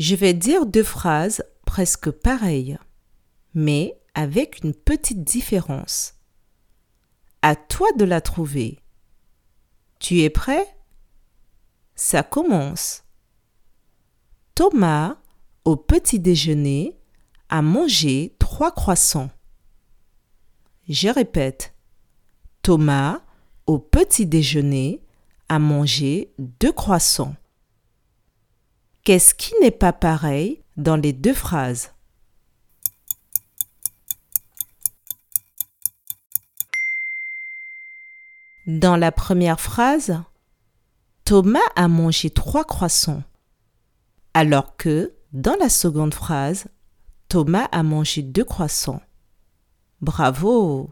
Je vais dire deux phrases presque pareilles, mais avec une petite différence. À toi de la trouver. Tu es prêt? Ça commence. Thomas, au petit déjeuner, a mangé trois croissants. Je répète. Thomas, au petit déjeuner, a mangé deux croissants. Qu'est-ce qui n'est pas pareil dans les deux phrases? Dans la première phrase, Thomas a mangé trois croissants, alors que dans la seconde phrase, Thomas a mangé deux croissants. Bravo